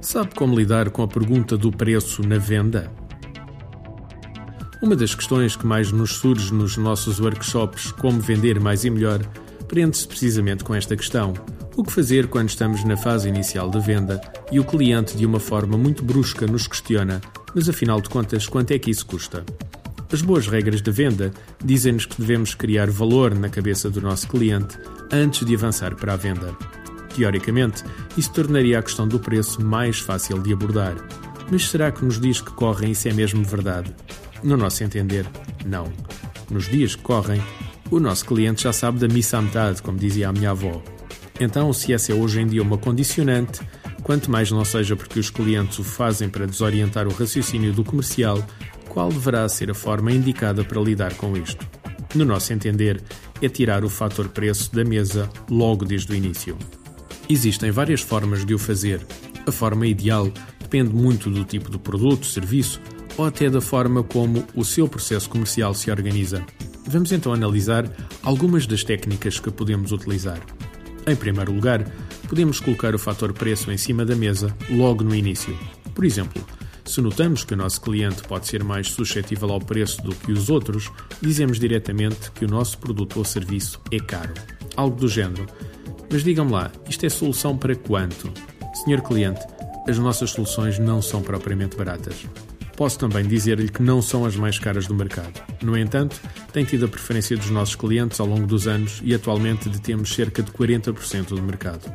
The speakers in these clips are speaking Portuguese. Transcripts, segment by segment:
Sabe como lidar com a pergunta do preço na venda? Uma das questões que mais nos surge nos nossos workshops Como Vender Mais e Melhor prende-se precisamente com esta questão. O que fazer quando estamos na fase inicial da venda e o cliente, de uma forma muito brusca, nos questiona: mas afinal de contas, quanto é que isso custa? As boas regras da venda dizem-nos que devemos criar valor na cabeça do nosso cliente antes de avançar para a venda. Teoricamente, isso tornaria a questão do preço mais fácil de abordar. Mas será que nos dias que correm isso é mesmo verdade? No nosso entender, não. Nos dias que correm, o nosso cliente já sabe da missa à metade, como dizia a minha avó. Então, se essa é hoje em dia uma condicionante, quanto mais não seja porque os clientes o fazem para desorientar o raciocínio do comercial, qual deverá ser a forma indicada para lidar com isto? No nosso entender, é tirar o fator preço da mesa logo desde o início. Existem várias formas de o fazer. A forma ideal depende muito do tipo de produto, serviço ou até da forma como o seu processo comercial se organiza. Vamos então analisar algumas das técnicas que podemos utilizar. Em primeiro lugar, podemos colocar o fator preço em cima da mesa logo no início. Por exemplo, se notamos que o nosso cliente pode ser mais suscetível ao preço do que os outros, dizemos diretamente que o nosso produto ou serviço é caro. Algo do género. Mas digam-me lá, isto é solução para quanto? Senhor cliente, as nossas soluções não são propriamente baratas. Posso também dizer-lhe que não são as mais caras do mercado. No entanto, tem tido a preferência dos nossos clientes ao longo dos anos e atualmente detemos cerca de 40% do mercado.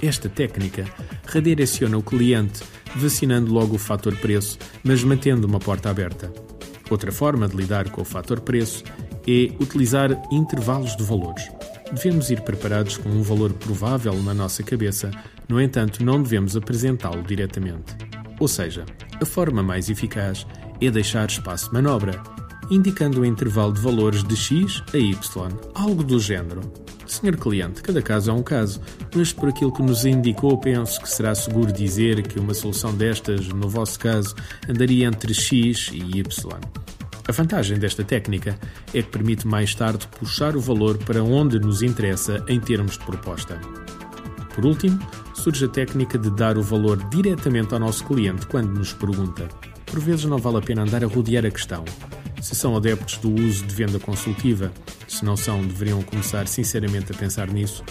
Esta técnica redireciona o cliente, vacinando logo o fator preço, mas mantendo uma porta aberta. Outra forma de lidar com o fator preço é utilizar intervalos de valores. Devemos ir preparados com um valor provável na nossa cabeça, no entanto, não devemos apresentá-lo diretamente. Ou seja, a forma mais eficaz é deixar espaço de manobra, indicando um intervalo de valores de X a Y, algo do género. Senhor cliente, cada caso é um caso, mas por aquilo que nos indicou, penso que será seguro dizer que uma solução destas, no vosso caso, andaria entre X e Y. A vantagem desta técnica é que permite mais tarde puxar o valor para onde nos interessa em termos de proposta. Por último, surge a técnica de dar o valor diretamente ao nosso cliente quando nos pergunta. Por vezes não vale a pena andar a rodear a questão. Se são adeptos do uso de venda consultiva, se não são, deveriam começar sinceramente a pensar nisso.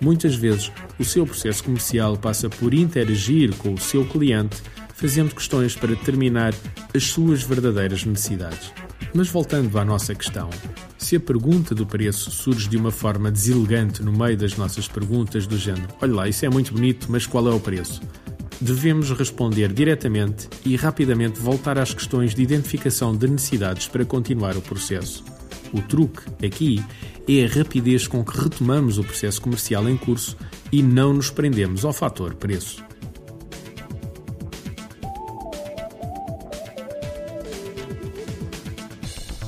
Muitas vezes, o seu processo comercial passa por interagir com o seu cliente, fazendo questões para determinar as suas verdadeiras necessidades. Mas voltando à nossa questão, se a pergunta do preço surge de uma forma deselegante no meio das nossas perguntas do género, olha lá, isso é muito bonito, mas qual é o preço? Devemos responder diretamente e rapidamente voltar às questões de identificação de necessidades para continuar o processo. O truque aqui é a rapidez com que retomamos o processo comercial em curso e não nos prendemos ao fator preço.